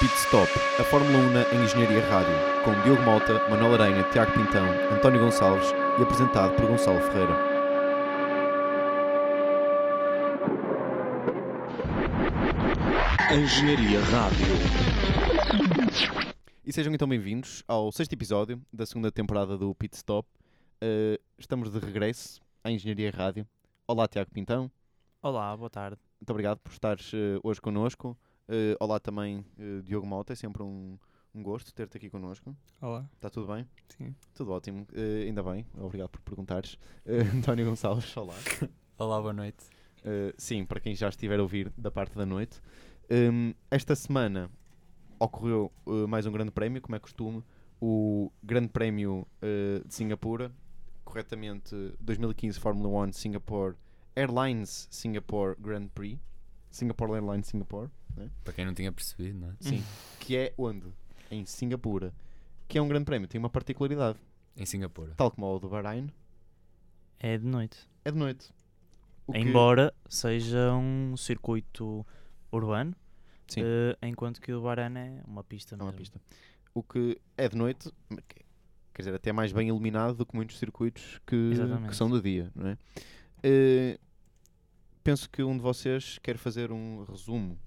Pit Stop, a Fórmula 1 na Engenharia Rádio, com Diogo Malta, Manuel Aranha, Tiago Pintão, António Gonçalves e apresentado por Gonçalo Ferreira. Engenharia Rádio. E sejam então bem-vindos ao sexto episódio da segunda temporada do Pit Stop. Uh, estamos de regresso à Engenharia Rádio. Olá, Tiago Pintão. Olá, boa tarde. Muito obrigado por estares uh, hoje connosco. Uh, olá também, uh, Diogo Malta. É sempre um, um gosto ter-te aqui connosco. Olá. Está tudo bem? Sim. Tudo ótimo. Uh, ainda bem. Obrigado por perguntares. Uh, António Gonçalves, olá. Olá, boa noite. Uh, sim, para quem já estiver a ouvir da parte da noite. Um, esta semana ocorreu uh, mais um grande prémio, como é costume, o Grande Prémio uh, de Singapura, corretamente 2015 Fórmula 1 Singapore Airlines Singapore Grand Prix. Singapore Airlines Singapore, né? Para quem não tinha percebido, não é? sim, que é onde? Em Singapura, que é um grande prémio, tem uma particularidade, Em Singapura. tal como o do Bahrein, É de noite. é de noite. O que- Embora seja um circuito urbano, Sim. eh, enquanto que o Bahrein é uma pista É uma mesmo. pista. O que é de noite, que- quer dizer, até mais bem iluminado do que muitos circuitos que, que são de dia, não é? Eh, penso que um de vocês quer fazer um resumo,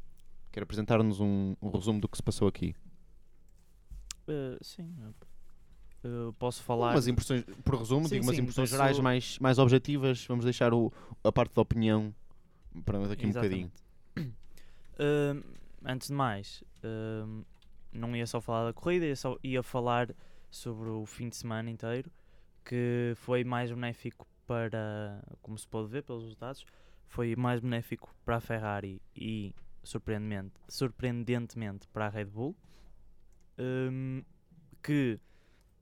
quer apresentar-nos um, um resumo do que se passou aqui. Eh, sim. eh, posso falar. Umas impressões, por resumo, Sim, digo umas sim, impressões gerais mais, mais objetivas, vamos deixar o, a parte da opinião para daqui um bocadinho. Exatamente. Eh, antes de mais, não ia só falar da corrida, ia, só, ia falar sobre o fim de semana inteiro, que foi mais benéfico para, como se pode ver pelos resultados, foi mais benéfico para a Ferrari e surpreendentemente, surpreendentemente para a Red Bull, ehm, que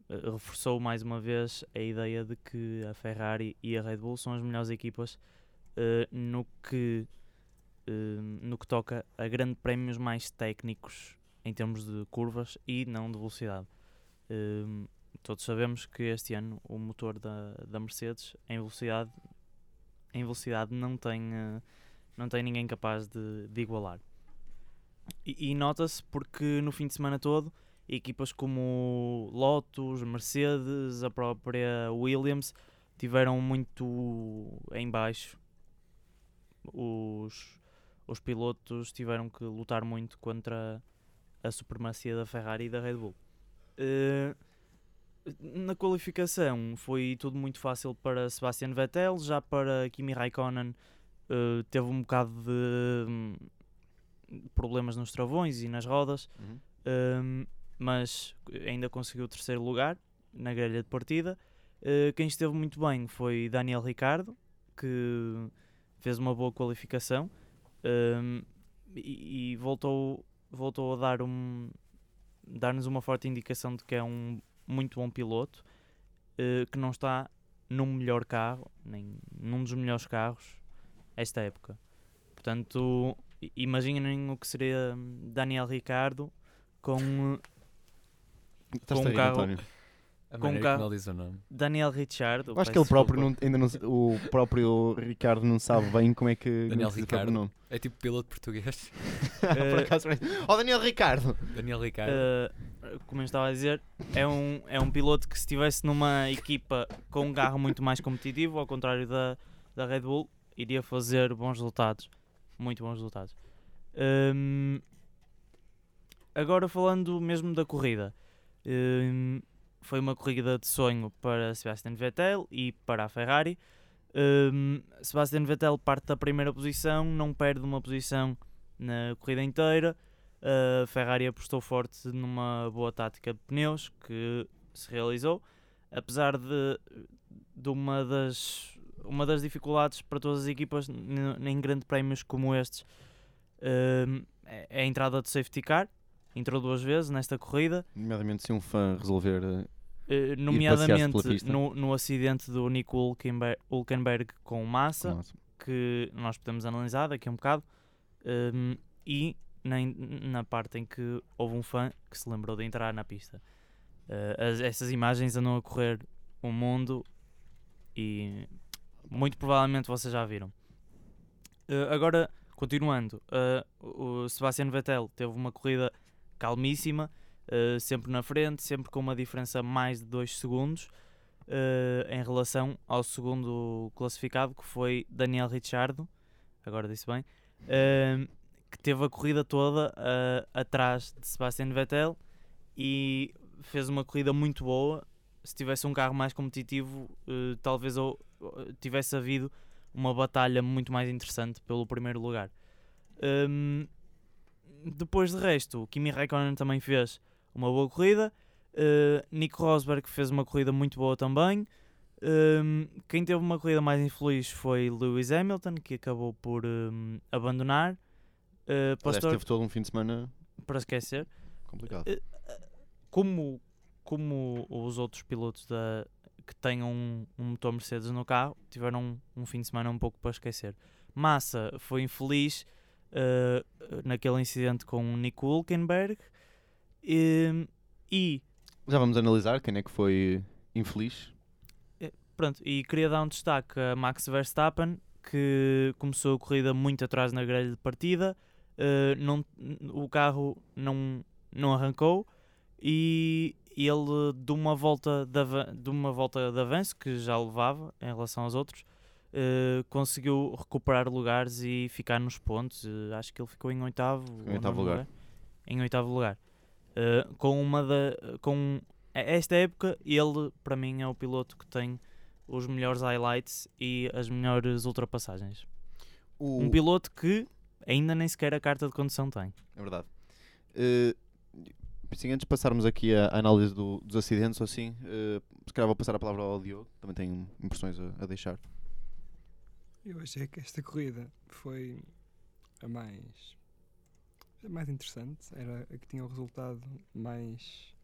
eh, reforçou mais uma vez a ideia de que a Ferrari e a Red Bull são as melhores equipas eh, no que eh, no que toca a grandes prémios mais técnicos em termos de curvas e não de velocidade. Eh, todos sabemos que este ano o motor da, da Mercedes em velocidade em velocidade não tem eh, não tem ninguém capaz de, de igualar. E, e nota-se porque no fim de semana todo equipas como Lotus, Mercedes, a própria Williams tiveram muito em baixo. Os, os pilotos tiveram que lutar muito contra a supremacia da Ferrari e da Red Bull. Eh, na qualificação foi tudo muito fácil para Sebastian Vettel, já para Kimi Raikkonen eh, teve um bocado de hum, problemas nos travões e nas rodas. Uhum. Um, mas ainda conseguiu o terceiro lugar na grelha de partida. Uh, quem esteve muito bem foi Daniel Ricardo, que fez uma boa qualificação um, e, e voltou, voltou a dar um, dar-nos uma forte indicação de que é um muito bom piloto, uh, que não está num melhor carro, nem num dos melhores carros esta época. Portanto, imaginem o que seria hum, Daniel Ricardo com uh, Estás-te Com um carro- António? A Com carro- o nome. Daniel Richard. Eu acho que ele próprio não, ainda não, o próprio Ricardo não sabe bem como é que Daniel é Ricardo. nome. É tipo piloto português. Por acaso, parece- oh Daniel Ricardo! Daniel Ricardo. como eu estava a dizer, é um, é um piloto que se estivesse numa equipa com um carro muito mais competitivo, ao contrário da, da Red Bull, iria fazer bons resultados. Muito bons resultados. Hum, agora falando mesmo da corrida. hum, foi uma corrida de sonho para Sebastian Vettel e para a Ferrari. Hum, Sebastian Vettel parte da primeira posição, não perde uma posição na corrida inteira. A Ferrari apostou forte numa boa tática de pneus que se realizou, apesar de, de uma, das, uma das dificuldades para todas as equipas em grandes prémios como estes hum, é a entrada de safety car. Entrou duas vezes nesta corrida, Nomeadamente se um fã resolver passear-se nomeadamente no, no acidente do Nico Hulkenberg, Hulkenberg com Massa Nossa. que nós podemos analisar daqui a um bocado, um, e na, na parte em que houve um fã que se lembrou de entrar na pista. Uh, as- essas imagens andam a correr o mundo e muito provavelmente vocês já viram. Uh, agora, continuando, uh, o Sebastian Vettel teve uma corrida calmíssima, uh, sempre na frente, sempre com uma diferença mais de 2 segundos em relação ao segundo classificado, que foi Daniel Ricciardo, agora disse bem, que teve a corrida toda atrás de Sebastian Vettel e fez uma corrida muito boa. Se tivesse um carro mais competitivo, talvez ou, tivesse havido uma batalha muito mais interessante pelo primeiro lugar. Um, depois de resto, o Kimi Raikkonen também fez uma boa corrida. Uh, Nico Rosberg fez uma corrida muito boa também. Um, quem teve uma corrida mais infeliz foi Lewis Hamilton, que acabou por um, abandonar. Uh, Pastor, teve todo um fim de semana para esquecer. Complicado. Uh, como, como os outros pilotos da, que tenham um, um motor Mercedes no carro tiveram um, um, fim de semana um pouco para esquecer. Massa foi infeliz uh, naquele incidente com o Nico Hulkenberg e, e já vamos analisar quem é que foi infeliz. É, pronto, e queria dar um destaque a Max Verstappen, que começou a corrida muito atrás na grelha de partida, uh, não, o carro não, não arrancou e ele de uma volta de, de uma volta de avanço que já levava em relação aos outros uh, conseguiu recuperar lugares e ficar nos pontos. Uh, acho que ele ficou em oitavo, em oitavo lugar. lugar. em oitavo lugar. Uh, com uma da com esta época ele para mim é o piloto que tem os melhores highlights e as melhores ultrapassagens. O... um piloto que ainda nem sequer a carta de condução tem. É verdade. Uh, Sim, antes de passarmos aqui a análise do, dos acidentes ou assim, uh, se calhar vou passar a palavra ao Diogo, também tenho impressões a, a deixar. Eu achei que esta corrida foi a mais a mais interessante, era a que tinha o resultado mais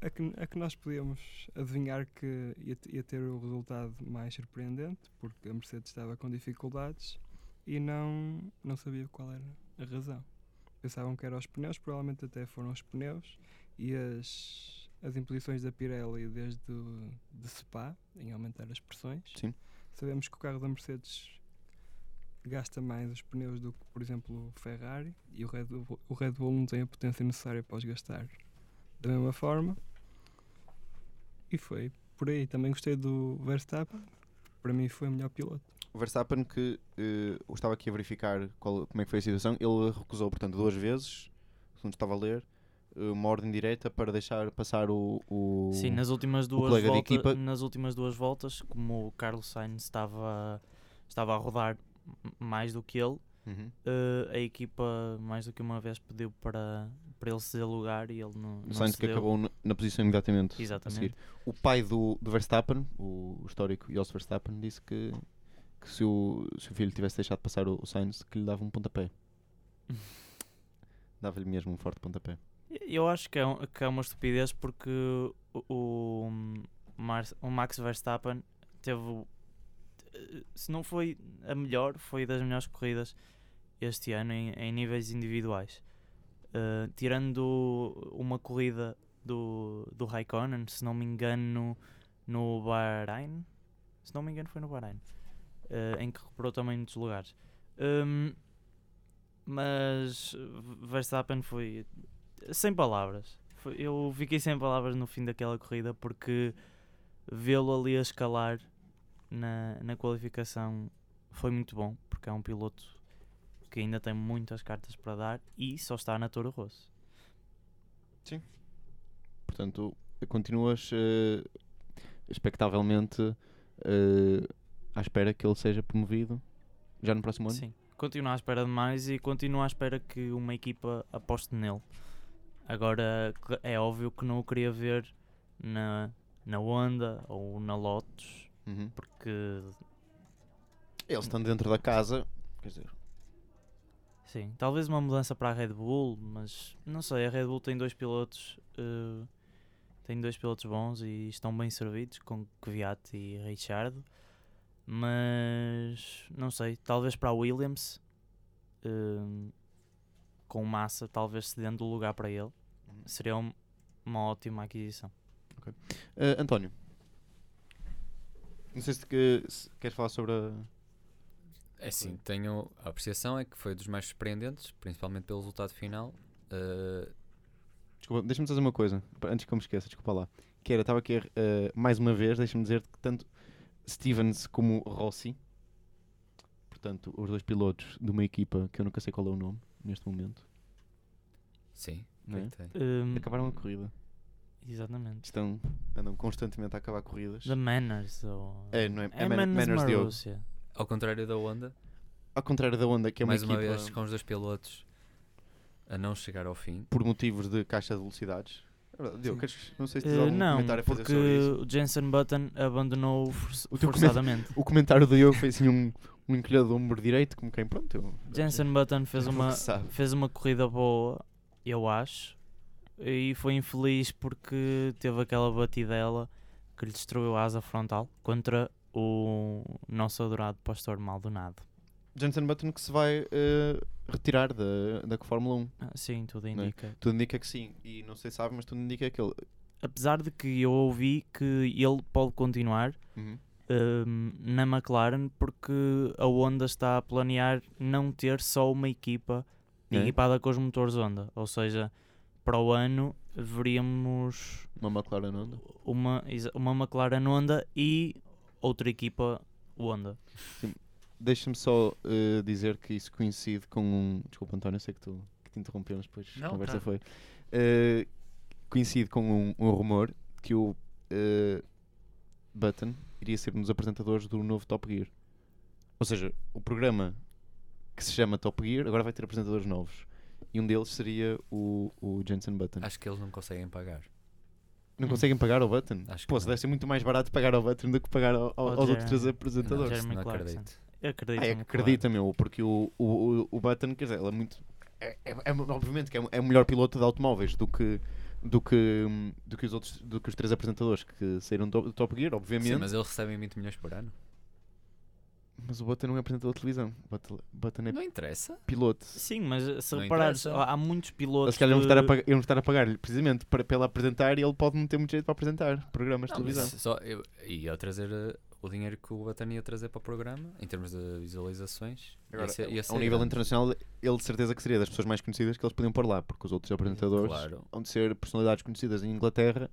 a que, a que nós podíamos adivinhar que ia, ia ter o resultado mais surpreendente, porque a Mercedes estava com dificuldades e não, não sabia qual era a razão pensavam que eram os pneus, provavelmente até foram os pneus e as, as imposições da Pirelli desde de Spa em aumentar as pressões. Sim. Sabemos que o carro da Mercedes gasta mais os pneus do que, por exemplo, o Ferrari e o Red Bull, o Red Bull não tem a potência necessária para os gastar da mesma forma. E foi por aí. Também gostei do Verstappen, para mim foi o melhor piloto Verstappen que uh, estava aqui a verificar qual, como é que foi a situação, ele recusou, portanto, duas vezes, segundo estava a ler, eh, uma ordem direta para deixar passar o, o Sim, nas últimas duas voltas, nas últimas duas voltas, como o Carlos Sainz estava estava a rodar mais do que ele, uhum. uh, a equipa mais do que uma vez pediu para, para ele ceder lugar e ele não, não Sainz que acabou na, na, posição imediatamente Exatamente. O pai do, do Verstappen, o, o histórico Jos Verstappen, disse que que se o, se o filho tivesse deixado passar o, o Sainz, que lhe dava um pontapé. Dava-lhe mesmo um forte pontapé. Eu acho que é, um, que é uma estupidez porque o, o, o Max Verstappen teve, se não foi a melhor, foi das melhores corridas este ano em, em níveis individuais. Uh, tirando uma corrida do, do Raikkonen, se não me engano, no Bahrein. Se não me engano, foi no Bahrein uh, em que recuperou também muitos lugares. Um, mas Verstappen foi sem palavras. Foi, eu fiquei sem palavras no fim daquela corrida porque vê-lo ali a escalar na, na qualificação foi muito bom, porque é um piloto que ainda tem muitas cartas para dar e só está na Toro Rosso. Sim. Portanto, continuas uh, expectavelmente uh, à espera que ele seja promovido já no próximo ano? Sim, continuo à espera de mais e continuo à espera que uma equipa aposte nele. Agora é óbvio que não o queria ver na, na Honda ou na Lotus, uhum. porque eles estão dentro da casa, quer dizer. Sim, talvez uma mudança para a Red Bull, mas não sei, a Red Bull tem dois pilotos, uh, tem dois pilotos bons e estão bem servidos com Kvyat e Richard. Mas não sei, talvez para a Williams um, com massa, talvez cedendo o lugar para ele, uhum. seria um, uma ótima aquisição. Okay. Uh, António, não sei se, que, se queres falar sobre a. É sim, tenho a apreciação é que foi dos mais surpreendentes, principalmente pelo resultado final, Uh, Desculpa, deixa-me fazer uma coisa, antes que eu me esqueça, desculpa lá. Que era, estava aqui, eh, mais uma vez, deixa-me dizer que tanto Stevens como Rossi, portanto, os dois pilotos de uma equipa que eu nunca sei qual é o nome neste momento, sim. é? Hum, acabaram a corrida. exatamente. Estão, andam constantemente a acabar corridas. The Manners. Ou... É, não é? É, É Man- Manners, Manners Diogo. Marussia. Ao contrário da Honda, Ao contrário da Honda, que é uma mais equipa uma vez com os dois pilotos a não chegar ao fim. por motivos de caixa de velocidades. É queres- não sei se tens Eh, algum não, comentário a fazer porque sobre isso. o Jensen Button abandonou O forçadamente. O comentário do Diogo foi assim um, um encolhado do ombro direito, como quem, pronto, eu... Jensen Button fez uma, fez uma corrida boa, eu acho, e foi infeliz porque teve aquela batidela que lhe destruiu a asa frontal contra o nosso adorado pastor Maldonado. Jensen Button que se vai eh, retirar da, da Fórmula 1. Ah, Sim, tudo é? indica. Tudo indica que sim. E não sei se sabe, mas tudo indica que ele. Apesar de que eu ouvi que ele pode continuar Uhum. hum, na McLaren porque a Honda está a planear não ter só uma equipa É? equipada com os motores Honda. Ou seja, para o ano veríamos Uma McLaren Honda. uma, uma McLaren Honda e outra equipa Honda. Deixa-me só eh, dizer que isso coincide com um. Desculpa, António, eu sei que, tu, que te interrompeu, mas depois a Não, conversa tá. foi. Eh, coincide com um, um rumor que o eh, Button iria ser um dos apresentadores do novo Top Gear. Ou seja, o programa que se chama Top Gear agora vai ter apresentadores novos. E um deles seria o, o Jensen Button. Acho que eles não conseguem pagar. Não conseguem pagar ao Button? Acho que Pô, se não. deve ser muito mais barato pagar ao Button do que pagar ao- ao- Ao aos outros Não, apresentadores. Não Clarkson. acredito. Ah, é, acredita, meu, porque o, o, o, Button, quer dizer, ele é muito. É, é- é- obviamente que é, é o melhor piloto de automóveis do que, do que, do que os outros do que os três apresentadores que saíram do, do Top Gear, obviamente. Sim, mas eles recebem 20 milhões por ano. Mas o Button não é apresentador de televisão. O Button, Button é Não interessa. piloto. Sim, mas se Não reparares, interessa. há muitos Eles pilotos. se calhar iam a que- pagar, iam estar a pagar-lhe precisamente para, para ele apresentar e ele pode não ter muito jeito para apresentar programas de Não, mas televisão. só eu, ia trazer uh, o dinheiro que o Button ia trazer para o programa, em termos de visualizações. Agora, ia ser, ia a ser um nível grande. internacional, ele de certeza que seria das pessoas mais conhecidas que eles podiam pôr lá, porque os outros apresentadores Claro. vão de ser personalidades conhecidas em Inglaterra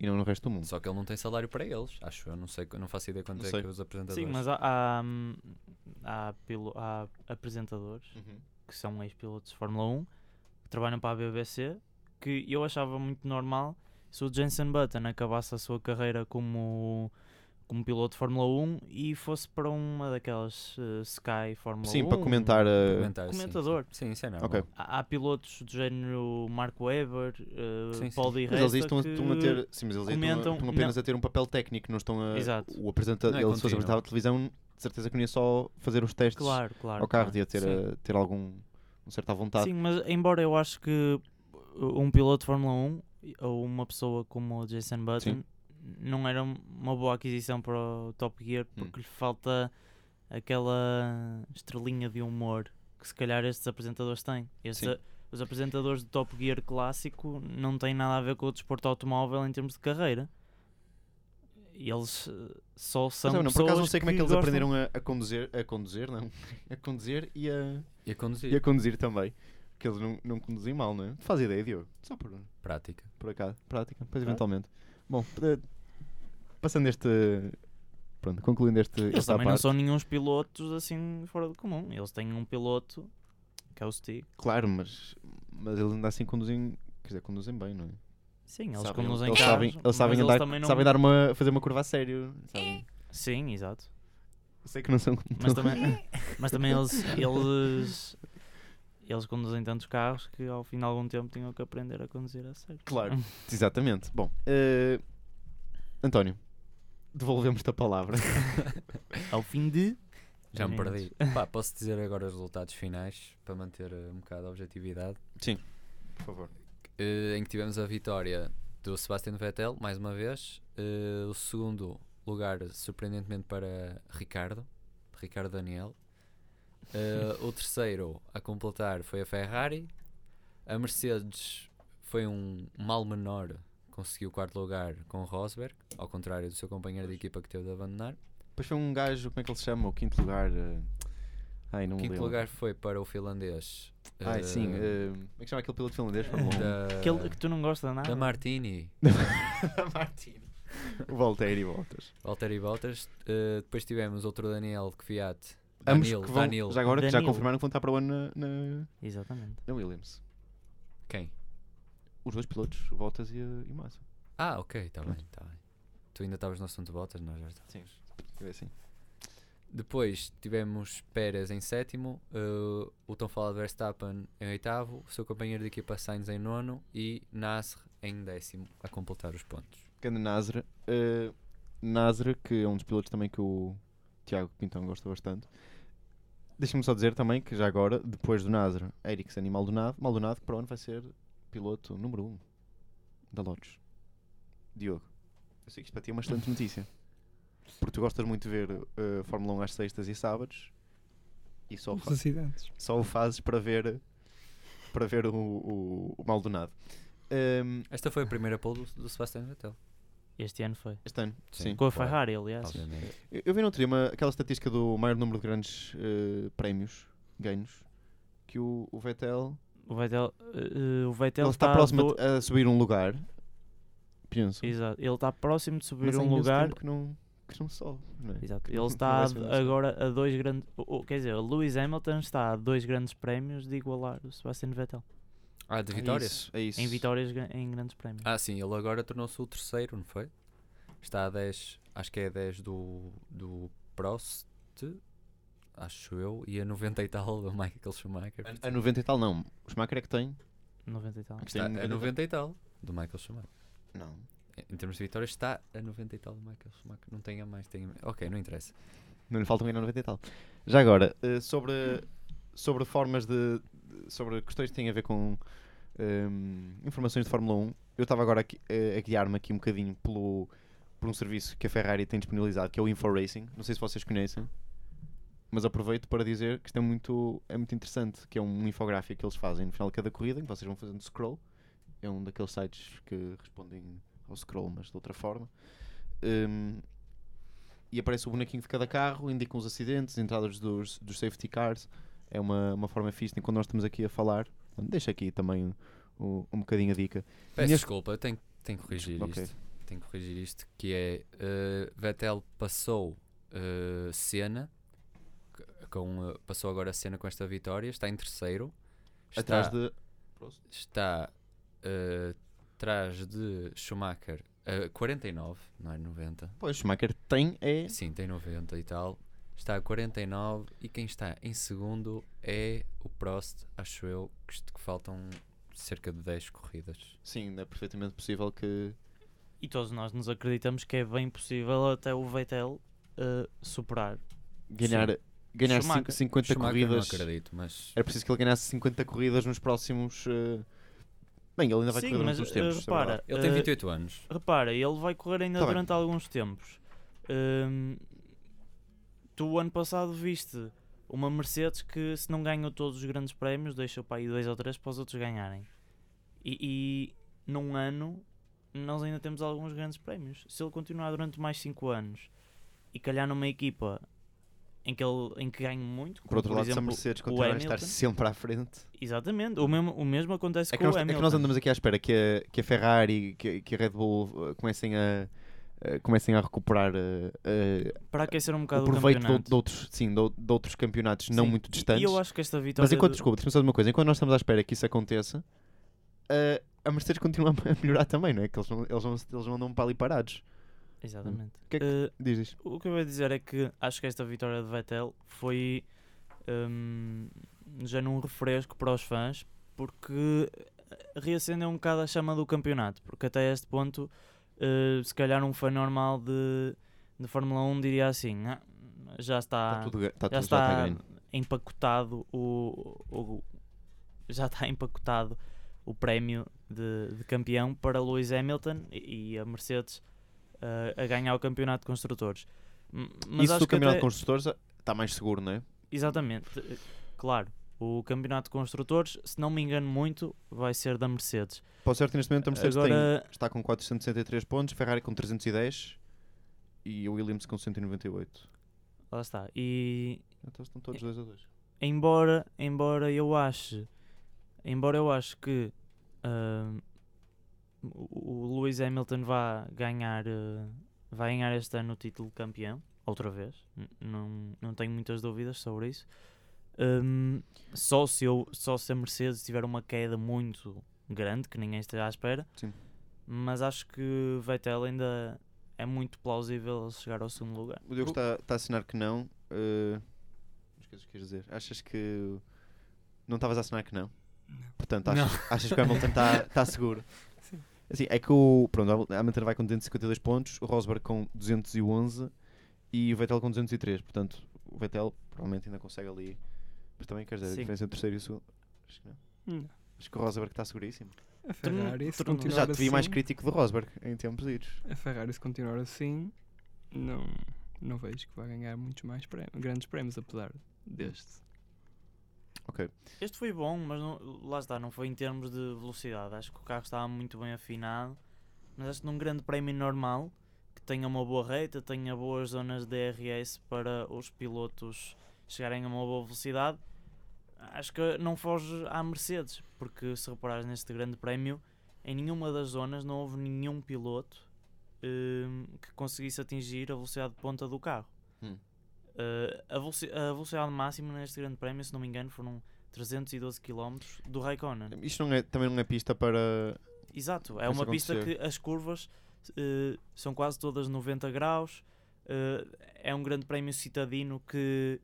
e não no resto do mundo. Só que ele não tem salário para eles, acho eu. Não, sei, não faço ideia quanto Não é sei. que os apresentadores. Sim, mas há, há, hum, há, pilo- há apresentadores Uhum. que são ex-pilotos de Fórmula 1 que trabalham para a BBC que eu achava muito normal se o Jensen Button acabasse a sua carreira como, como piloto de Fórmula 1 e fosse para uma daquelas eh, Sky Fórmula 1. Sim, para comentar a. Comentar, sim, comentador. Sim, sim, isso é normal. Ok. Há, há pilotos do género Mark Webber, Sim, sim. Paul Di Mas eles estão, que- estão a ter. Sim, mas eles comentam- estão apenas a ter um papel técnico, não estão a. Exato. O apresenta, Não é ele se fosse a televisão, de certeza que não ia só fazer os testes Claro, claro. ao carro, claro. ia ter, a- ter algum. Um certa vontade. Sim, mas embora eu acho que um piloto de Fórmula 1 ou uma pessoa como o Jason Button Sim. Não era uma boa aquisição para o Top Gear Hum. porque lhe falta aquela estrelinha de humor que se calhar estes apresentadores têm. Estes a- os apresentadores do Top Gear clássico não têm nada a ver com o desporto automóvel em termos de carreira. E Eles eh, só são Mas não, por acaso não sei como é que eles gostam- aprenderam a, a conduzir, a conduzir, não, a conduzir e a, E a conduzir. e a conduzir também. Porque eles não, não conduzem mal, não é? Faz ideia, Diogo. Só por, Prática. por acaso, prática, depois Ah. eventualmente. Bom, eh, passando este. Pronto, concluindo este. Eles esta também não parte. são nenhum pilotos assim fora do comum. Eles têm um piloto que é o Stig. Claro, mas, mas eles ainda assim conduzem. Quer dizer, conduzem bem, não é? Sim, eles Sabem- conduzem eles carros. sabem, eles sabem, andar, também não... sabem dar uma, fazer uma curva a sério. Sabem. Sim, exato. Sei que não são. Mas também, mas também eles, eles, eles conduzem tantos carros que ao fim de algum tempo tinham que aprender a conduzir a sério. Claro. Exatamente. Bom, eh, António, devolvemos-te a palavra. ao fim de. Já me perdi. Pá, posso dizer agora os resultados finais para manter eh, um bocado a objetividade. Por favor. Eh, em que tivemos a vitória do Sebastian Vettel, mais uma vez. Eh, o segundo lugar, surpreendentemente, para Ricardo, Ricardo Daniel. O terceiro a completar foi a Ferrari. A Mercedes foi um mal menor, conseguiu o quarto lugar com o Rosberg, ao contrário do seu companheiro de equipa que teve de abandonar. Depois foi um gajo, como é que ele se chama? O quinto lugar. eh, Ai, não Quinto lembro. lugar foi para o finlandês. Ai, sim. eh, eh, como é que chama aquele piloto finlandês? Fórmula 1? da, Aquele que tu não gostas nada. da Martini. da Martini. O Valtteri Bottas. Valtteri Bottas. Eh, depois tivemos outro Daniel Kvyat. Ambos Danilo, que vão, já agora que já confirmaram que vão estar para o ano na, na, Exatamente. na Williams. Quem? Os dois pilotos, o Bottas e, a- e o Massa. Ah, ok, está bem, está bem. Tu ainda estavas no assunto de Bottas, nós já estávamos. Sim. É assim. Depois tivemos Pérez em sétimo, eh, o tão falado Verstappen em oitavo, o seu companheiro de equipa Sainz em nono e Nasr em décimo, a completar os pontos. Grande Nasra. Uh, Nasra, que é um dos pilotos também que o Tiago Pintão gosta bastante. Deixa-me só dizer também que já agora, depois do Nasra, Ericsson e Maldonado, Maldonado que para o ano vai ser piloto número 1 um da Lotus. Diogo, eu sei que isto para ti é uma excelente notícia. Porque tu gostas muito de ver uh, Fórmula 1 às sextas e sábados e só, Os fa- acidentes. só o fazes para ver, para ver o, o, o Maldonado. Um, Esta foi a primeira pole do, do Sebastian Vettel. Este ano foi. este ano, Sim. sim. Com a. Ferrari, aliás. Eu, eu vi no outro dia uma, aquela estatística do maior número de grandes eh, prémios ganhos que o, o Vettel, O Vettel, eh, o Vettel ele está a próximo do- a, subir um lugar. Penso. Exato. Ele está próximo de subir mas um lugar. tempo que não, que não sobe. Não é? Exato. Que Ele não está a- agora a dois grandes. o- o- Quer dizer, o Lewis Hamilton está a dois grandes prémios de igualar o Sebastian Vettel. Ah, de É vitórias? isso, É isso. Em vitórias em grandes prémios. Ah, sim, ele agora tornou-se o terceiro, não foi? Está a 10, acho que é a 10 do, do Prost, acho eu, e a 90 e tal do Michael Schumacher. A, a 90 e tal, não. O Schumacher é que tem. 90 e tal. que Está a 90 e tal do Michael Schumacher. Não. Em termos de vitórias, está a 90 e tal do Michael Schumacher. Não tem a mais, tem a... Ok, não interessa. Não lhe faltam ainda 90 e tal. Já agora, eh, sobre, sobre formas de. sobre questões que têm a ver com ehm, informações de Fórmula 1, eu estava agora aqui, eh, a guiar-me aqui um bocadinho pelo, por um serviço que a Ferrari tem disponibilizado, que é o InfoRacing. Não sei se vocês conhecem, mas aproveito para dizer que isto é muito, é muito interessante, que é um infográfico que eles fazem no final de cada corrida, em que vocês vão fazendo scroll. É um daqueles sites que respondem ao scroll, mas de outra forma. Ehm, e aparece o bonequinho de cada carro, indicam os acidentes, entradas dos, dos safety cars. É uma, uma forma fixe. Enquanto nós estamos aqui a falar, deixa aqui também o- um bocadinho a dica. Peço desculpa, eu tenho, tenho que corrigir Ok. isto. Tenho que corrigir isto, que é eh, Vettel passou eh, Senna, com, eh, passou agora a Senna com esta vitória, está em terceiro. Está, Atrás de. está eh, atrás de Schumacher a 49, não é 90. Pois, Schumacher tem é. Sim, tem 90 e tal. Está a 49 e quem está em segundo é o Prost, acho eu, que, faltam cerca de 10 corridas. Sim, é perfeitamente possível que. E todos nós nos acreditamos que é bem possível até o Vettel eh, superar. Ganhar, ganhar Schumacher. cinco- 50 Schumacher corridas. não acredito, mas Era preciso que ele ganhasse 50 corridas nos próximos. eh, Bem, ele ainda vai Sim, correr mas durante uns eh, tempos. isso é repara, verdade. ele tem eh, 28 anos. Repara, ele vai correr ainda Tá bem. durante alguns tempos. Hum, tu ano passado viste uma Mercedes que se não ganhou todos os grandes prémios, deixa para aí dois ou três para os outros ganharem. E, e num ano nós ainda temos alguns grandes prémios. Se ele continuar durante mais 5 anos e calhar numa equipa em que, ele, em que ganhe muito, Por outro lado, se a exemplo, Mercedes continuar a estar sempre à frente. Exatamente, o mesmo, o mesmo acontece É com nós, o é Hamilton. que nós andamos aqui à espera que a, que a Ferrari que, que a Red Bull eh, comecem a, eh, comecem a recuperar eh, eh, para aquecer um bocado o proveito de, campeonato. de outros, sim, de, de outros campeonatos não Sim, muito e- distantes. E eu acho que esta vitória. Mas enquanto, de- desculpa, deixa-me só uma coisa. Enquanto nós estamos à espera que isso aconteça, a Mercedes continua a melhorar também, não é? Que eles não, eles não, eles não andam para ali parados. Exatamente. Que é que- Diz isto. o que eu ia dizer é que acho que esta vitória de Vettel foi hum, já num refresco para os fãs porque reacendeu um bocado a chama do campeonato. Porque até este ponto, eh, se calhar um fã normal de, de Fórmula 1 diria assim: "Ah, já está, Está tudo, está já já está está ganho. empacotado o, o- já está empacotado o prémio de, de campeão para Lewis Hamilton e, e a Mercedes eh, a ganhar o campeonato de construtores. Mas Isso do campeonato até- de construtores eh, está mais seguro, não é? Exatamente, eh, claro. O campeonato de construtores, se não me engano muito, vai ser da Mercedes. Para o certo, neste momento, a Mercedes tem- Agora, está com 463 pontos, Ferrari com 310 e o Williams com 198. lá está. E Então estão todos 2 a 2. embora, embora eu ache, embora eu acho que ah, o, Lewis Hamilton vá ganhar, ah, vai ganhar este ano o título de campeão, outra vez, n- não, não tenho muitas dúvidas sobre isso. Hum, só, se eu, só se a Mercedes tiver uma queda muito grande, que ninguém esteja à espera, Sim. mas acho que Vettel ainda é muito plausível chegar ao segundo lugar. O Diogo está, está a assinar que não. Uh, não esqueças o que queres dizer. Achas que. Não estavas a assinar que não? Não. Portanto, achas, achas que o Hamilton está está seguro? Sim. Assim, é que o. Pronto, o Hamilton vai com 252 pontos, o Rosberg com 211 e o Vettel com 203. Portanto, o Vettel provavelmente ainda consegue ali. Mas também quer dizer, a Sim. diferença entre o terceiro e o segundo. Acho que não. Não. Acho que o Rosberg está seguríssimo. A Ferrari, se continuar Já te vi mais assim- crítico do Rosberg em tempos idos. A Ferrari, se continuar assim, não, não vejo que vai ganhar muitos mais prémios, grandes prémios, apesar deste. Este foi bom, mas não- lá está, não foi em termos de velocidade. Acho que o carro estava muito bem afinado. Mas acho que num grande prémio normal, que tenha uma boa reta, tenha boas zonas de DRS para os pilotos chegarem a uma boa velocidade, acho que não foge à Mercedes. Porque se reparares neste grande prémio, em nenhuma das zonas não houve nenhum piloto hum, que conseguisse atingir a velocidade de ponta do carro. Hum. Uh, a, veloci- a velocidade máxima neste grande prémio, se não me engano, foram 312 km do Raikkonen. Isto não é, também não é pista para. Exato, é uma pista que as curvas uh, são quase todas 90 graus. uh, é um grande prémio citadino que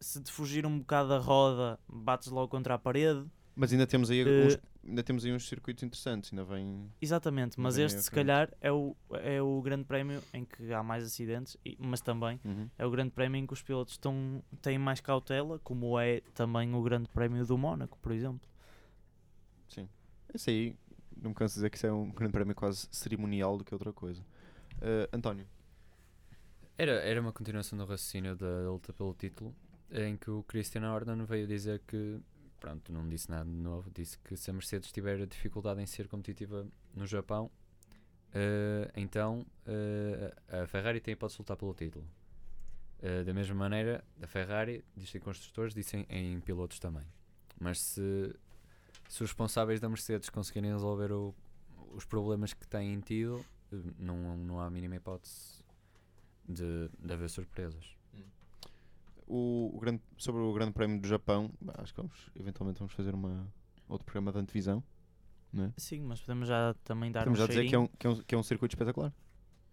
se te fugir um bocado da roda, bates logo contra a parede. Mas ainda temos aí, Eh, uns, ainda temos aí uns circuitos interessantes. Ainda vem. Exatamente, mas Bem este se calhar é o, é o grande prémio em que há mais acidentes, e- mas também Uhum. é o grande prémio em que os pilotos estão, têm mais cautela, como é também o grande prémio do Mónaco, por exemplo. Sim. Esse aí, não me canso de dizer que isso é um grande prémio quase cerimonial do que outra coisa. Eh, António. Era, era uma continuação do raciocínio da luta pelo título, em que o Christian Horner veio dizer que, pronto, não disse nada de novo, disse que se a Mercedes tiver dificuldade em ser competitiva no Japão, eh, então eh, a Ferrari tem hipótese de lutar pelo título. Eh, da mesma maneira, a Ferrari, disse em construtores, disse em, em pilotos também. Mas se, se os responsáveis da Mercedes conseguirem resolver o- os problemas que têm tido, não, não há a mínima hipótese de, de haver surpresas. O, o grande, sobre o Grande Prémio do Japão, acho que vamos, eventualmente vamos fazer uma, outro programa de antevisão. Não é? Sim, mas podemos já também dar Podemos um já dizer que é, um, que, é um, que é um circuito espetacular.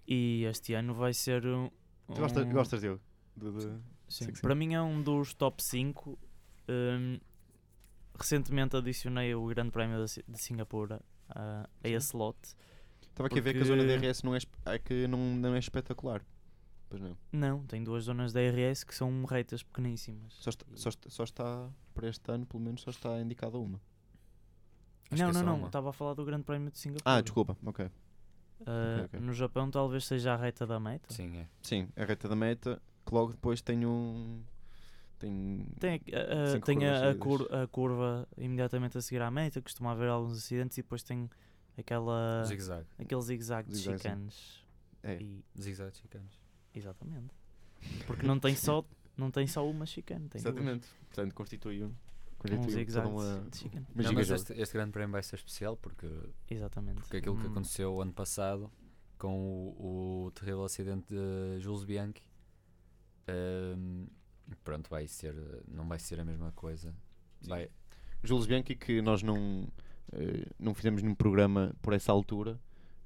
E este ano vai ser um... Tu gostas, um- gostas dele? De- de- Sim, que sim. para mim é um dos top 5. Hum, recentemente adicionei o Grande Prémio de, Si- de Singapura a, a esse lote. Estava aqui a ver que a zona DRS não é, é que não, não é espetacular. Pois não. Não, tem duas zonas de DRS que são retas pequeníssimas. Só está, só, está, só está, para este ano, pelo menos, só está indicada uma. Acho não, é não, só não. uma. Estava a falar do Grande Prémio de Singapura. Ah, desculpa, ok. Ah, ok, ok. No Japão talvez seja a reta da meta. Sim, é. Sim, a reta da meta, que logo depois tem um. Tem. Tem, Cinco tem a, a, cur- a curva imediatamente a seguir à meta, costuma haver alguns acidentes e depois tem aquela, aquele zigue-zague de sim. chicanes. É. E- Zigue-zague chicanos. Exatamente. Porque não tem só, não tem só uma chicane, tem duas. Exatamente. Portanto, constitui um. Um uma. de chicane. uma Não, mas este, este grande prémio vai ser especial porque, Exatamente. porque aquilo que Hum, aconteceu o ano passado com o, o terrível acidente de Jules Bianchi ehm, pronto, vai ser não vai ser a mesma coisa. Sim. Vai, Jules Bianchi, que nós não, eh, não fizemos nenhum programa por essa altura.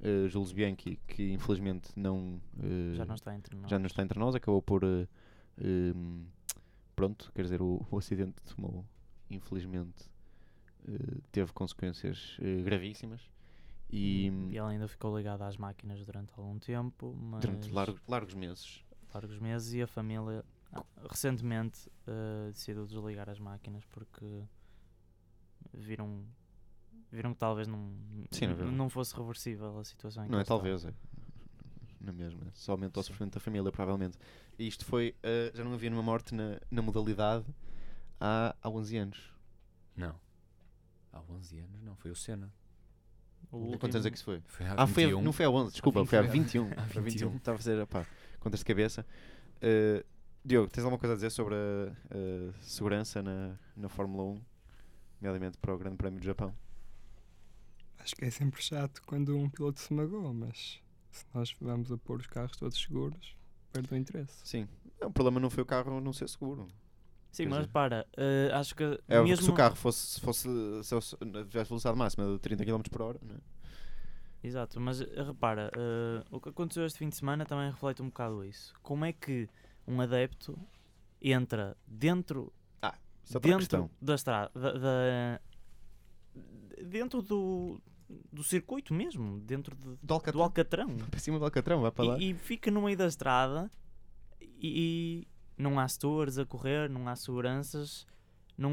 Eh, Jules Bianchi, que infelizmente não, eh, Já não está entre nós. já não está entre nós, acabou por. eh, em, pronto, quer dizer, o, o acidente tomou, infelizmente, teve consequências gravíssimas. E E ela ainda ficou ligada às máquinas durante algum tempo, durante largos, largos meses. largos meses e a família ah, recentemente decidiu desligar as máquinas porque viram viram que talvez não Sim, na n- verdade. não fosse reversível a situação em que Não é eles estavam. talvez, é. Na mesma. Só aumentou o sofrimento da família, provavelmente. E isto foi. eh, já não havia nenhuma morte na, na modalidade há, há 11 anos. não. Há 11 anos não, foi o Senna. O Quantos anos é que isso foi? Foi há Ah, foi, a- 21. não foi a 11, desculpa, a foi a- 21. há Foi a 21. 21. Estava a fazer, pá, contas de cabeça. Eh, Diogo, tens alguma coisa a dizer sobre a, a segurança na, na Fórmula 1, nomeadamente para o Grande Prémio do Japão? Acho que é sempre chato quando um piloto se magoa, mas se nós vamos a pôr os carros todos seguros, perde o interesse. Sim. O problema não foi o carro não ser seguro. Sim, Quer mas dizer, para, eh, acho que É mesmo... se o carro fosse, se fosse se tivesse velocidade máxima de 30 km por hora, não é? Exato, mas eh, repara, eh, o que aconteceu este fim de semana também reflete um bocado isso. Como é que um adepto entra dentro, Isso é outra dentro questão. da estrada, da, da- dentro do, do circuito mesmo, dentro de- Do do Alcatrão. Alcatrão, Para cima do Alcatrão, vai para lá. e, e fica no meio da estrada e, e não há stewards a correr, não há seguranças, não,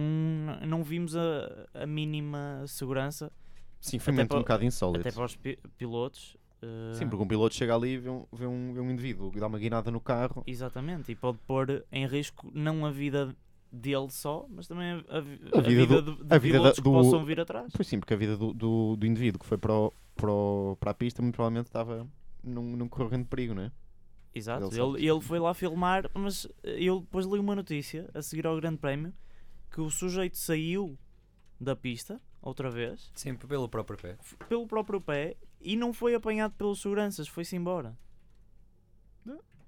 não vimos a, a mínima segurança, Sim, foi momento um bocado insólito. até para os pi- pilotos. eh, Sim, porque um piloto chega ali e vê um, vê um, vê um indivíduo que dá uma guinada no carro. Exatamente, e pode pôr em risco não a vida dele só, mas também a, a A vida vida, do- de, de a vida da- que do- possam vir atrás. Pois sim, porque a vida do, do, do indivíduo que foi para, o, para, o- para a pista muito provavelmente estava num, num correndo perigo, não é? Exato, ele ele, ele foi lá filmar, mas eh, eu depois li uma notícia a seguir ao Grande Prémio que o sujeito saiu da pista outra vez Sim, pelo próprio pé. pelo próprio pé e não foi apanhado pelos seguranças, foi-se embora.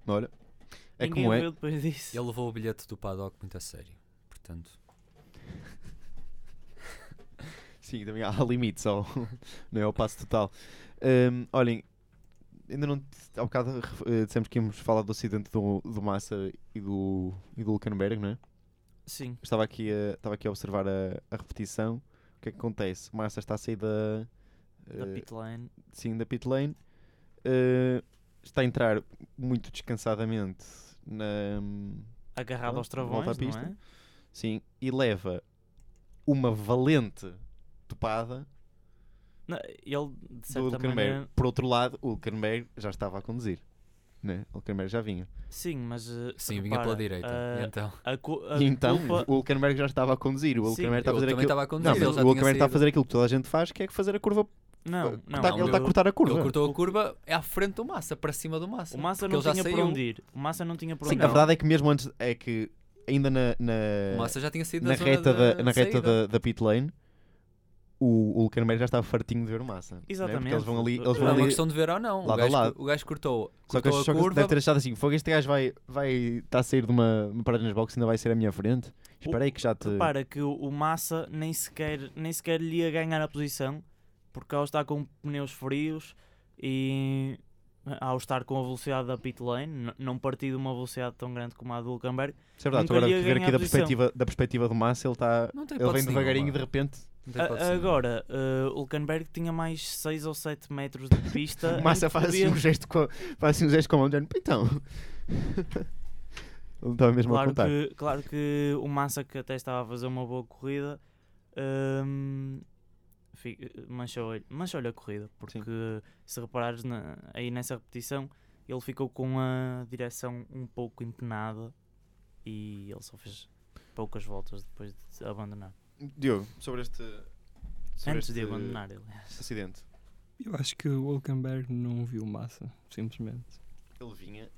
Olha, é Ninguém como é. depois disso. Ele levou o bilhete do paddock muito a sério. Portanto, Sim, também há limites ao, não é ao passo total. Hum, olhem, ainda não. Há bocado eh, dissemos que íamos falar do acidente do, do Massa e do, e do Hülkenberg, não é? Sim, Estava aqui a, estava aqui a observar a, a repetição. O que é que acontece? O Massa está a sair da. da eh, pit lane. sim, da pit lane. eh, está a entrar muito descansadamente na. Agarrado aos à travões, não pista. é? Sim, e leva uma valente topada Não, Ele, de do certa Hülkenberg. maneira, Por outro lado, o Hülkenberg já estava a conduzir. Né? O Hülkenberg já vinha. sim, mas eh, sim, vinha repara, pela direita. e então, a, a e então, culpa, o Hülkenberg já estava a conduzir. O está a fazer aquilo. estava a Não, conduzir. ele o está a fazer aquilo que toda a gente faz, que é fazer a curva. Não, cortar- não, ele está a cortar a curva. Ele cortou a curva é à frente do Massa, para cima do Massa. O Massa não tinha por onde ir. O Massa não tinha por Sim, onde a ir. verdade é que mesmo antes é que ainda na, na, O Massa já tinha saído na reta, da, da na reta da, da pit lane, o, o Hülkenberg já estava fartinho de ver o Massa. né? Porque Exatamente. eles vão ali, eles Não, vão Não é uma ali questão de ver ou não. lado O a gajo, lado. o gajo cortou, Só que, cortou só a que curva. deve ter achado assim: fogo, este gajo vai, vai estar a sair de uma, uma paragem nas boxes ainda vai ser à minha frente. Espera aí que já te. Repara que o, o Massa nem sequer, nem sequer lhe ia ganhar a posição porque ao estar com pneus frios e ao estar com a velocidade da pit lane, não partir de uma velocidade tão grande como a do Hülkenberg, Isso é verdade, agora que ver aqui da a perspectiva, da perspectiva do Massa, ele, tem ele vem devagarinho e de repente Não tem A- agora uh, o Hülkenberg tinha mais 6 ou 7 metros de pista. Massa faz assim podia- um gesto com, faz assim um gesto com a mão então. ele estava mesmo a Claro contar. que, claro que o Massa, que até estava a fazer uma boa corrida, hum, fi- manchou-lhe manchou a corrida. Porque se reparares na- aí nessa repetição, ele ficou com a direção um pouco empenada e ele só fez poucas voltas depois de abandonar. Diogo, sobre este. Sobre Antes este de abandonar, aliás. acidente. Eu acho que o Hülkenberg não viu massa, simplesmente. Ele vinha.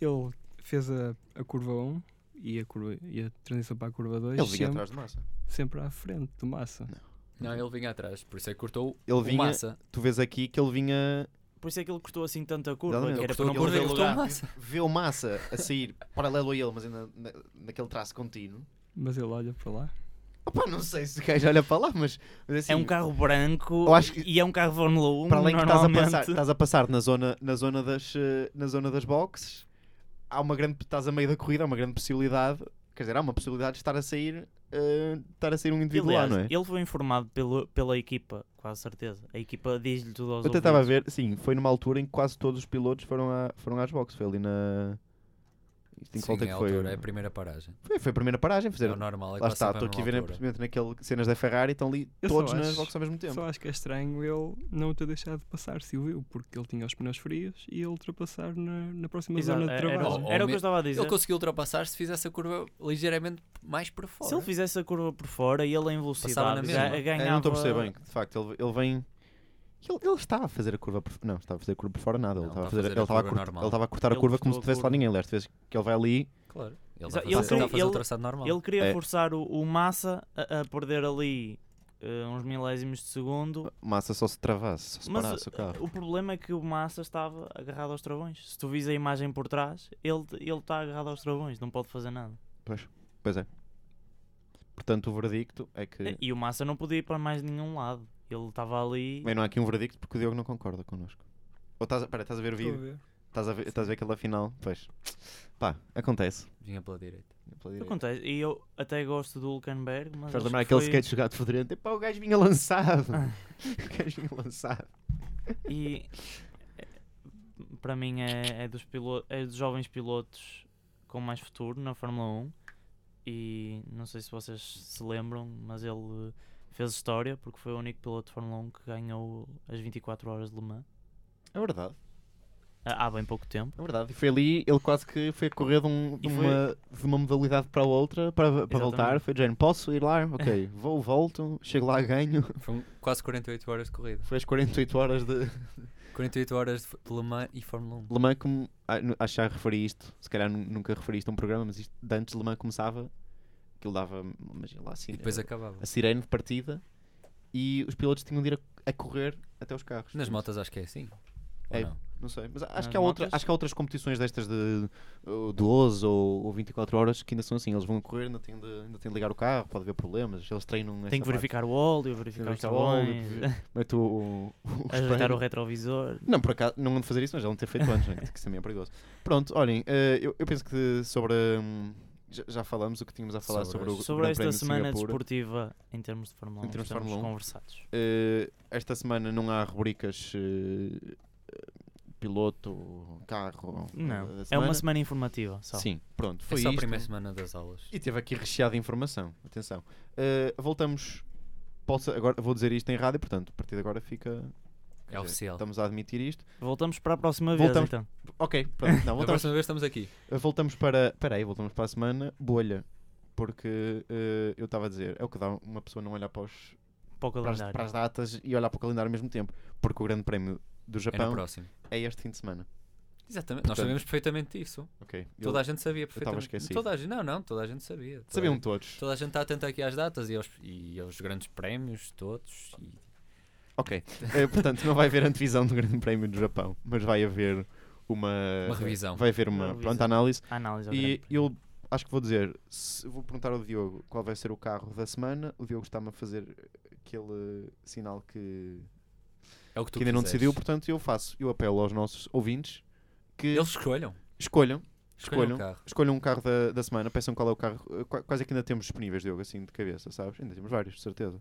Ele fez a, a curva 1 e a, curva, e a transição para a curva 2 Ele vinha sempre, atrás de Massa. sempre à frente do massa. Não, ele vinha atrás, por isso é que cortou Ele vinha- Massa. Tu vês aqui que ele vinha. Por isso é que ele cortou assim tanta curva, Exatamente. que Ele era para cortou não a curva e perder cortou. Massa. Vê o Massa a sair paralelo a ele, mas ainda na, naquele traço contínuo. Mas ele olha para lá. Opa, não sei se o gajo olha para lá, mas, mas assim, É um carro branco que- e é um carro Fórmula 1. para além que estás a passar, estás a passar na zona, na zona das, eh, na zona das boxes, há uma grande, estás a meio da corrida, há uma grande possibilidade, quer dizer, há uma possibilidade de estar a sair, eh, estar a sair um indivíduo lá, Aliás, não é? ele foi informado pelo, pela equipa, quase certeza. A equipa diz-lhe tudo aos Eu até estava a ouvidos. ver, sim, foi numa altura em que quase todos os pilotos foram, a, foram às boxes, foi ali na... Isto em que Sim, volta é que a foi? altura, é a primeira paragem. foi? Foi a primeira paragem, fazer... É normal, é Lá está, estou aqui a ver precisamente naquele cenas da Ferrari, estão ali Eu todos nas boxes ao mesmo tempo. Só acho que é estranho ele não ter deixado de passar, se o viu, porque ele tinha os pneus frios e ia ultrapassar na, na próxima Exato, zona de era, era- travagem. Oh, era o que eu estava a dizer. Ele conseguiu ultrapassar se fizesse a curva ligeiramente mais para fora. Se ele fizesse a curva por fora e ele em velocidade mesma. ga- É, ganhava... não estou a perceber bem, que, de facto, ele, ele vem. Ele, ele estava a fazer a curva por Não, estava a fazer a curva por fora, nada. Ele estava a está a fazer, fazer ele a estava a curva curt- normal. ele estava a cortar a Ele curva como se a tivesse lá ninguém. Aliás, tu vês que ele vai ali, Claro. Ele está a ele fazer, queria- está a fazer o ele- traçado normal. Ele queria É. forçar o, o Massa a, a perder ali eh, uns milésimos de segundo. Massa só se travasse, só se Mas parasse o eh, carro. o problema é que o Massa estava agarrado aos travões. Se tu vis a imagem por trás, ele ele está agarrado aos travões, não pode fazer nada. Pois é. Portanto, o verdicto é que. E o Massa não podia ir para mais nenhum lado. Ele estava ali. Bem, não há aqui um verdicto porque o Diogo não concorda connosco. Ou estás, a- pera, estás a ver o Estou a vídeo? ver. Estás a ver, estás a ver aquela final? Pois. Pá, acontece. Vinha pela direita. Pela direita. Acontece. E eu até gosto do Hulkenberg, mas. Faz acho lembrar que aquele foi- sketch jogado fedorento. Epá, o gajo vinha lançado. Ah. o gajo vinha lançado. E eh, para mim é, é dos pilo- é dos jovens pilotos com mais futuro na Fórmula 1 e não sei se vocês se lembram, mas ele eh, fez história porque foi o único piloto de Fórmula 1 que ganhou as 24 horas de Le Mans É verdade. há há bem pouco tempo. É verdade. E foi ali, ele quase que foi a correr de, um- de foi- uma, de uma modalidade para a outra para, para voltar. Foi género, posso ir lá? Ok, vou, volto, chego lá, ganho. Foram quase 48 horas de corrida. Foi as 48 horas de 48 horas de Le Mans e Fórmula 1. Le Mans, como ah, acho que já referi isto, se calhar nu- nunca referi isto a um programa, mas isto, de antes Le Mans começava, aquilo dava, imagina lá assim, E depois a, acabava. a sirene de partida e os pilotos tinham de ir a, a correr até os carros. Nas motas acho que é assim. Ou É. não? Não sei, mas acho Nas que, há outra, motas? acho que há outras competições destas de uh, 12 ou, ou 24 horas que ainda são assim. Eles vão correr, ainda têm de, ainda têm de ligar o carro, pode haver problemas. Eles treinam Tem que parte. verificar o óleo, verificar os verificar o óleo, travões, Mete o, o, o ajeitar o retrovisor. Não, por acaso, não ando fazer isso, mas já não ter feito antes, né? que isso também é perigoso. Pronto, olhem, eh, eu, eu penso que sobre. hum, já, já falamos o que tínhamos a falar Sobre sobre, o Sobre esta Prémio semana Singapura. desportiva em termos de Fórmula 1, Em termos de Fórmula 1. conversados. Eh, esta semana não há rubricas eh, piloto, carro. Não, é uma semana informativa só. Sim, pronto, É foi só a isto. primeira semana das aulas. E teve aqui recheado de informação. Atenção. Eh, voltamos. Posso, agora vou dizer isto em rádio, portanto, a partir de agora fica. É dizer, oficial. Estamos a admitir isto. Voltamos para a próxima vez Voltamos. então. Ok, pronto. Não, voltamos, próxima vez estamos aqui. voltamos para. Espera aí, voltamos para a semana. Bolha. Porque eh, eu estava a dizer, é o que dá uma pessoa não olhar para, os, Para o para, as, para as datas e olhar para o calendário ao mesmo tempo. Porque o Grande Prémio do É Japão próximo. é, este fim de semana. Exatamente. Nós Portanto- sabemos perfeitamente isso. Ok. Toda Eu- a gente sabia estava perfeitamente. esquecido. Toda a gente, não, não, toda a gente sabia. Toda a Sabiam gente- todos. Toda a gente está atenta aqui às datas e aos, e aos grandes prémios, todos. E Ok. Eh, portanto, não vai haver antevisão do Grande Prémio do Japão, mas vai haver uma. Uma revisão. Vai haver Uma uma, revisão. pronto, análise. A análise E eu acho que vou dizer, se, vou perguntar ao Diogo qual vai ser o carro da semana. O Diogo está-me a fazer aquele sinal que, é o que tu que ainda não decidiu, portanto eu faço, eu apelo aos nossos ouvintes que Eles escolham. escolham, Escolham escolham, o carro. escolham um carro da, da semana, peçam qual é o carro, qua- quais é que ainda temos disponíveis, Diogo, assim de cabeça, sabes? Ainda temos vários, de certeza.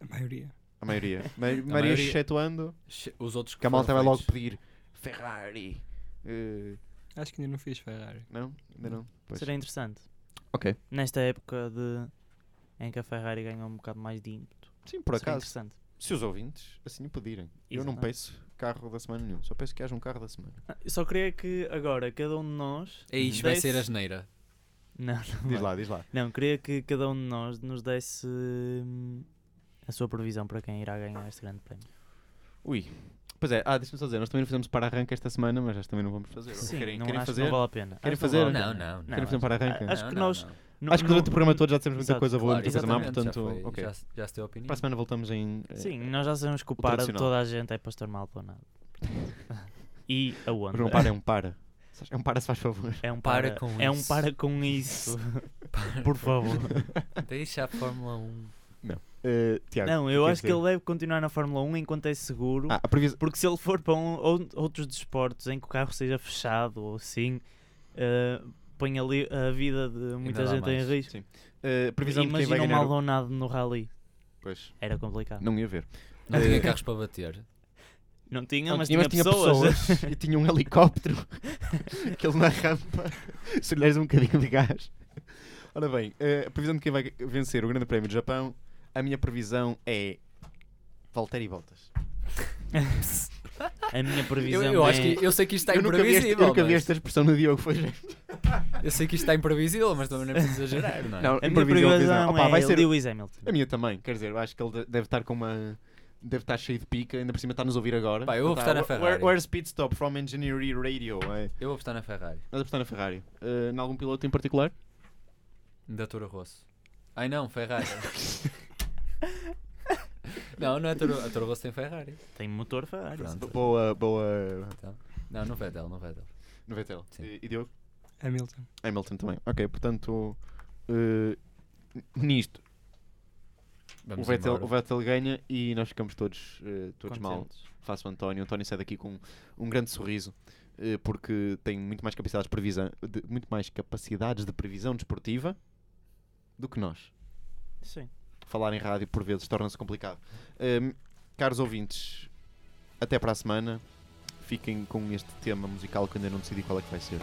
A maioria. A maioria. A maioria, maioria- excetuando Os outros que a malta vai logo pedir Ferrari. Eh, Acho que ainda não fiz Ferrari. não? Ainda não? Pois. Seria interessante. Ok. Nesta época de em que a Ferrari ganhou um bocado mais de ímpeto. Sim, por Seria acaso. interessante. Se os ouvintes assim o pedirem. Eu não Exatamente. peço carro da semana nenhum. Só peço que haja um carro da semana. Ah, Só queria que agora cada um de nós. É vai desse- ser a geneira. Não, não, Diz vai. lá, diz lá. não, queria que cada um de nós nos desse hum, a sua previsão para quem irá ganhar este grande prémio. Ui. Pois é, ah, deixa-me só dizer, nós também não fizemos para arranque esta semana, mas acho que também não vamos fazer. Sim, querem não, querem acho que fazer? não vale a pena. Querem Acho fazer? Não, não, não. Querem fazer um para-arranque? Acho Não, que não, nós. não. não- Acho que durante não- o programa todo já dissemos muita Exato, coisa boa, Claro, muita coisa má, exatamente, já portanto, foi- ok. já, se- já se deu a opinião. Para a semana voltamos em. eh, Sim, nós já sabemos que o O para de toda a gente é pastor mal nada. e a Mas onda. não para, é um para. É um para, se faz favor. É um Para para, com é um isso. para com isso. Por favor. Deixa a Fórmula 1. Eh, Tiago, Não, eu que acho que ele deve continuar na Fórmula 1 enquanto é seguro. Ah, a previsão. Porque se ele for para um, ou- outros desportos em que o carro seja fechado ou assim, eh, põe ali a vida de muita gente em mais. risco. Sim. Eh, previsão de quem Imagina vai um ganhar. Maldonado no rally. Pois, Era complicado. não ia ver. Não tinha carros para bater. Não tinha, Não mas tinha, tinha, pessoas. e tinha um helicóptero. Aquele na rampa. Se lhe deres um bocadinho de gás. Ora bem, a previsão de quem vai vencer o Grande Prémio do Japão, a minha previsão é. Valtteri Bottas. a minha Eu, previsão eu acho é... que eu sei que isto está eu nunca, vi, este, eu imprevisível. nunca vi mas- esta expressão no Diogo, foi gente. Eu sei que isto está imprevisível, mas também não é preciso exagerar, não é? Não, A minha previsão Opa, é vai ser- Lewis Hamilton. A minha também, quer dizer, eu acho que ele de- deve estar com uma. deve estar cheio de pica, ainda por cima está-nos a ouvir agora. Pá, eu vou Tá, votar na Ferrari. Where, where's pit stop from Engineering Radio? É. Eu vou apostar na Ferrari. Mas apostar na Ferrari. Uh, em algum piloto em particular? Da Toro Rosso. Ai não, Ferrari. não, não é Toro, a Toro Rosso tem Ferrari. Tem motor Ferrari. Pronto. Boa, boa. Então, não, no Vettel, no Vettel. No Vettel. Sim. E, e Diogo? Hamilton. Hamilton também. Ok, portanto, uh, nisto, Vamos o Vettel, embora. o Vettel ganha e nós ficamos todos, uh, todos mal. Faço o António. O António sai daqui com um grande sorriso. uh, Porque tem muito mais capacidades de previsão, de- muito mais capacidades de previsão desportiva do que nós. Sim. falar em rádio por vezes torna-se complicado. Hum, caros ouvintes, até para a semana. Fiquem com este tema musical que ainda não decidi qual é que vai ser.